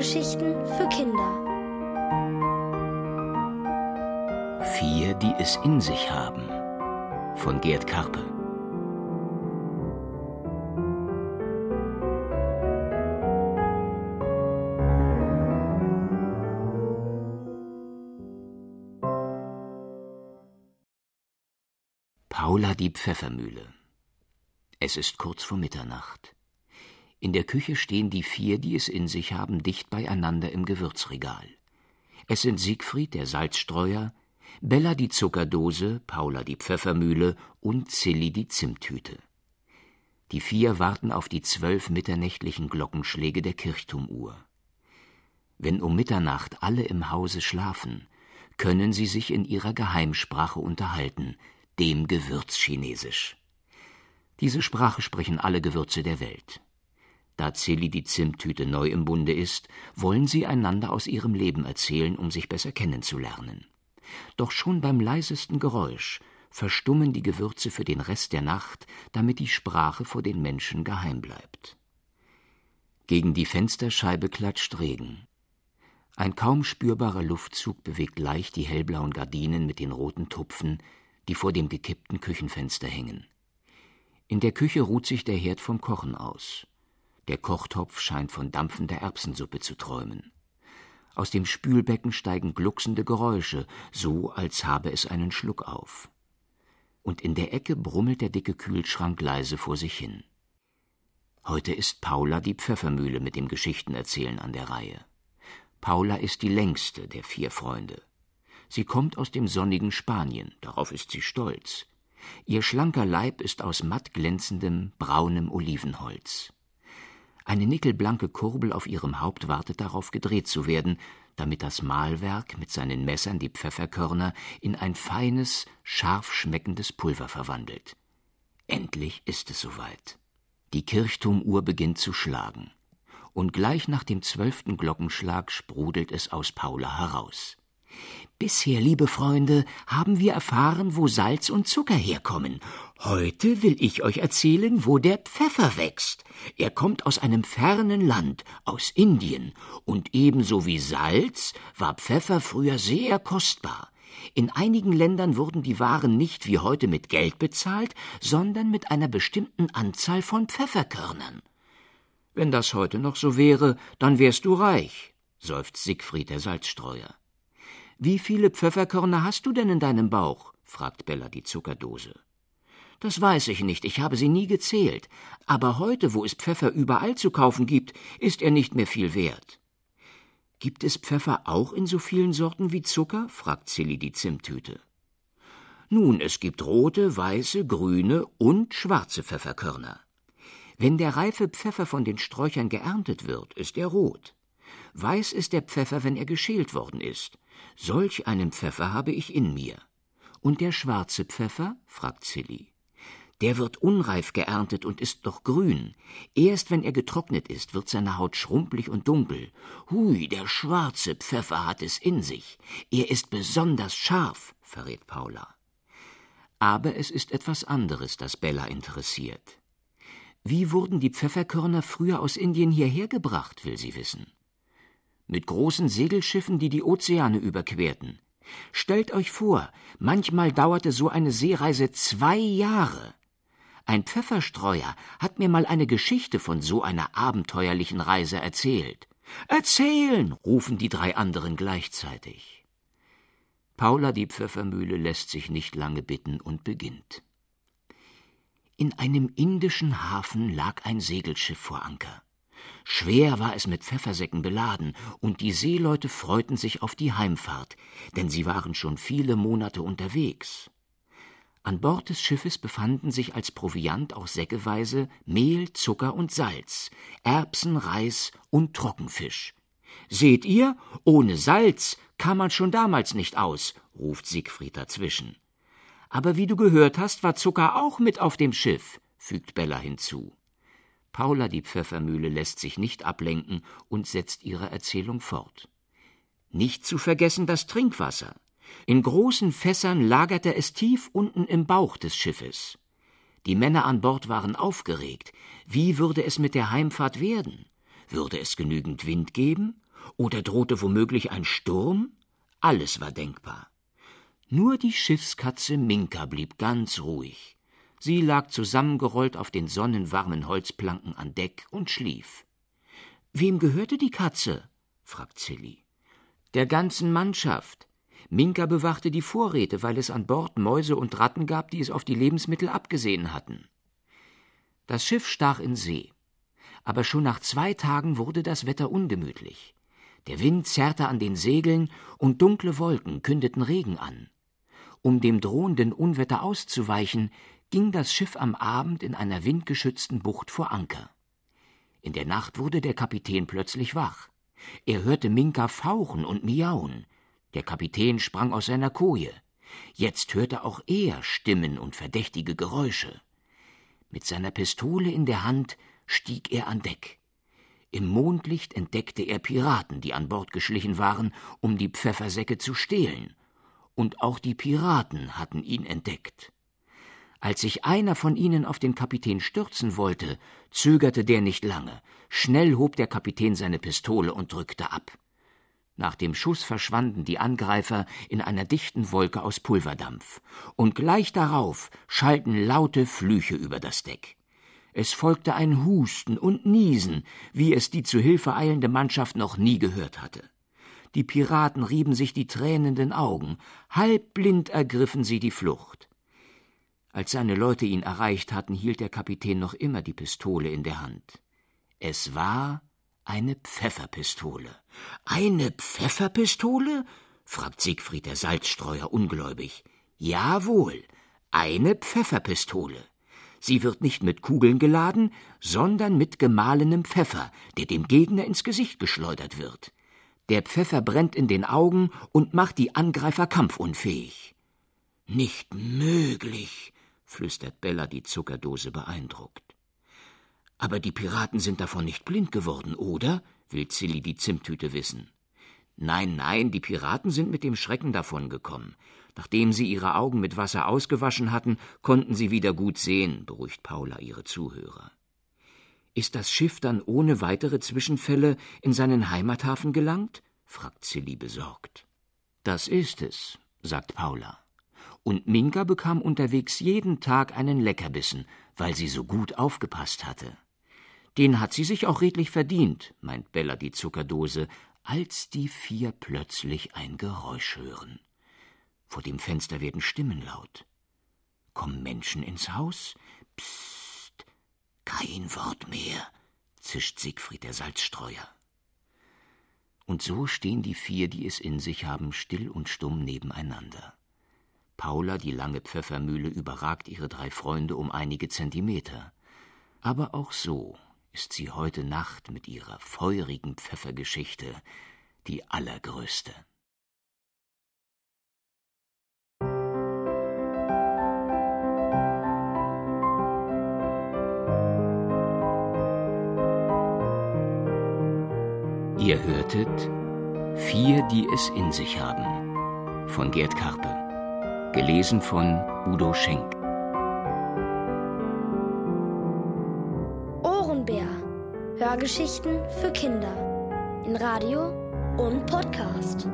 Hörgeschichten für Kinder. Vier, die es in sich haben. Von Gerd Karpe. Paula die Pfeffermühle. Es ist kurz vor Mitternacht. In der Küche stehen die vier, die es in sich haben, dicht beieinander im Gewürzregal. Es sind Siegfried, der Salzstreuer, Bella die Zuckerdose, Paula die Pfeffermühle und Zilli die Zimttüte. Die vier warten auf die zwölf mitternächtlichen Glockenschläge der Kirchturmuhr. Wenn um Mitternacht alle im Hause schlafen, können sie sich in ihrer Geheimsprache unterhalten, dem Gewürzchinesisch. Diese Sprache sprechen alle Gewürze der Welt. Da Zilli die Zimttüte neu im Bunde ist, wollen sie einander aus ihrem Leben erzählen, um sich besser kennenzulernen. Doch schon beim leisesten Geräusch verstummen die Gewürze für den Rest der Nacht, damit die Sprache vor den Menschen geheim bleibt. Gegen die Fensterscheibe klatscht Regen. Ein kaum spürbarer Luftzug bewegt leicht die hellblauen Gardinen mit den roten Tupfen, die vor dem gekippten Küchenfenster hängen. In der Küche ruht sich der Herd vom Kochen aus. Der Kochtopf scheint von dampfender Erbsensuppe zu träumen. Aus dem Spülbecken steigen glucksende Geräusche, so als habe es einen Schluck auf. Und in der Ecke brummelt der dicke Kühlschrank leise vor sich hin. Heute ist Paula die Pfeffermühle mit dem Geschichtenerzählen an der Reihe. Paula ist die längste der vier Freunde. Sie kommt aus dem sonnigen Spanien, darauf ist sie stolz. Ihr schlanker Leib ist aus matt glänzendem, braunem Olivenholz. Eine nickelblanke Kurbel auf ihrem Haupt wartet darauf, gedreht zu werden, damit das Mahlwerk mit seinen Messern die Pfefferkörner in ein feines, scharf schmeckendes Pulver verwandelt. Endlich ist es soweit. Die Kirchturmuhr beginnt zu schlagen. Und gleich nach dem zwölften Glockenschlag sprudelt es aus Paula heraus. Bisher, liebe Freunde, haben wir erfahren, wo Salz und Zucker herkommen. Heute will ich euch erzählen, wo der Pfeffer wächst. Er kommt aus einem fernen Land, aus Indien, und ebenso wie Salz war Pfeffer früher sehr kostbar. In einigen Ländern wurden die Waren nicht wie heute mit Geld bezahlt, sondern mit einer bestimmten Anzahl von Pfefferkörnern. Wenn das heute noch so wäre, dann wärst du reich, seufzt Siegfried der Salzstreuer. Wie viele Pfefferkörner hast du denn in deinem Bauch? fragt Bella die Zuckerdose. Das weiß ich nicht, ich habe sie nie gezählt. Aber heute, wo es Pfeffer überall zu kaufen gibt, ist er nicht mehr viel wert. Gibt es Pfeffer auch in so vielen Sorten wie Zucker? fragt Zilli die Zimttüte. Nun, es gibt rote, weiße, grüne und schwarze Pfefferkörner. Wenn der reife Pfeffer von den Sträuchern geerntet wird, ist er rot. Weiß ist der Pfeffer, wenn er geschält worden ist. Solch einen Pfeffer habe ich in mir. Und der schwarze Pfeffer? fragt Zilli. Der wird unreif geerntet und ist noch grün. Erst wenn er getrocknet ist, wird seine Haut schrumpelig und dunkel. Hui, der schwarze Pfeffer hat es in sich. Er ist besonders scharf, verrät Paula. Aber es ist etwas anderes, das Bella interessiert. Wie wurden die Pfefferkörner früher aus Indien hierher gebracht, will sie wissen mit großen Segelschiffen, die die Ozeane überquerten. Stellt euch vor, manchmal dauerte so eine Seereise zwei Jahre. Ein Pfefferstreuer hat mir mal eine Geschichte von so einer abenteuerlichen Reise erzählt. Erzählen, rufen die drei anderen gleichzeitig. Paula die Pfeffermühle lässt sich nicht lange bitten und beginnt. In einem indischen Hafen lag ein Segelschiff vor Anker. Schwer war es mit Pfeffersäcken beladen, und die Seeleute freuten sich auf die Heimfahrt, denn sie waren schon viele Monate unterwegs. An Bord des Schiffes befanden sich als Proviant auch säckeweise Mehl, Zucker und Salz, Erbsen, Reis und Trockenfisch. Seht ihr, ohne Salz kam man schon damals nicht aus, ruft Siegfried dazwischen. Aber wie du gehört hast, war Zucker auch mit auf dem Schiff, fügt Bella hinzu. Paula die Pfeffermühle lässt sich nicht ablenken und setzt ihre Erzählung fort. Nicht zu vergessen das Trinkwasser. In großen Fässern lagerte es tief unten im Bauch des Schiffes. Die Männer an Bord waren aufgeregt. Wie würde es mit der Heimfahrt werden? Würde es genügend Wind geben? Oder drohte womöglich ein Sturm? Alles war denkbar. Nur die Schiffskatze Minka blieb ganz ruhig. Sie lag zusammengerollt auf den sonnenwarmen Holzplanken an Deck und schlief. Wem gehörte die Katze? fragt Silly. Der ganzen Mannschaft. Minka bewachte die Vorräte, weil es an Bord Mäuse und Ratten gab, die es auf die Lebensmittel abgesehen hatten. Das Schiff stach in See. Aber schon nach zwei Tagen wurde das Wetter ungemütlich. Der Wind zerrte an den Segeln und dunkle Wolken kündeten Regen an. Um dem drohenden Unwetter auszuweichen, ging das Schiff am Abend in einer windgeschützten Bucht vor Anker. In der Nacht wurde der Kapitän plötzlich wach. Er hörte Minka fauchen und miauen. Der Kapitän sprang aus seiner Koje. Jetzt hörte auch er Stimmen und verdächtige Geräusche. Mit seiner Pistole in der Hand stieg er an Deck. Im Mondlicht entdeckte er Piraten, die an Bord geschlichen waren, um die Pfeffersäcke zu stehlen. Und auch die Piraten hatten ihn entdeckt. Als sich einer von ihnen auf den Kapitän stürzen wollte, zögerte der nicht lange. Schnell hob der Kapitän seine Pistole und drückte ab. Nach dem Schuss verschwanden die Angreifer in einer dichten Wolke aus Pulverdampf, und gleich darauf schallten laute Flüche über das Deck. Es folgte ein Husten und Niesen, wie es die zu Hilfe eilende Mannschaft noch nie gehört hatte. Die Piraten rieben sich die tränenden Augen, halbblind ergriffen sie die Flucht. Als seine Leute ihn erreicht hatten, hielt der Kapitän noch immer die Pistole in der Hand. Es war eine Pfefferpistole. Eine Pfefferpistole? fragt Siegfried der Salzstreuer ungläubig. Jawohl, eine Pfefferpistole. Sie wird nicht mit Kugeln geladen, sondern mit gemahlenem Pfeffer, der dem Gegner ins Gesicht geschleudert wird. Der Pfeffer brennt in den Augen und macht die Angreifer kampfunfähig. Nicht möglich, flüstert Bella die Zuckerdose beeindruckt. Aber die Piraten sind davon nicht blind geworden, oder? will Zilli die Zimttüte wissen. Nein, nein, die Piraten sind mit dem Schrecken davongekommen. Nachdem sie ihre Augen mit Wasser ausgewaschen hatten, konnten sie wieder gut sehen, beruhigt Paula ihre Zuhörer. Ist das Schiff dann ohne weitere Zwischenfälle in seinen Heimathafen gelangt? fragt Zilli besorgt. Das ist es, sagt Paula und Minka bekam unterwegs jeden Tag einen Leckerbissen, weil sie so gut aufgepasst hatte. Den hat sie sich auch redlich verdient, meint Bella die Zuckerdose, als die vier plötzlich ein Geräusch hören. Vor dem Fenster werden Stimmen laut. Kommen Menschen ins Haus? Psst, kein Wort mehr, zischt Siegfried der Salzstreuer. Und so stehen die vier, die es in sich haben, still und stumm nebeneinander. Paula, die lange Pfeffermühle, überragt ihre drei Freunde um einige Zentimeter. Aber auch so ist sie heute Nacht mit ihrer feurigen Pfeffergeschichte die allergrößte. Ihr hörtet Vier, die es in sich haben von Gerd Karpe. Gelesen von Udo Schenk. Ohrenbär. Hörgeschichten für Kinder. In Radio und Podcast.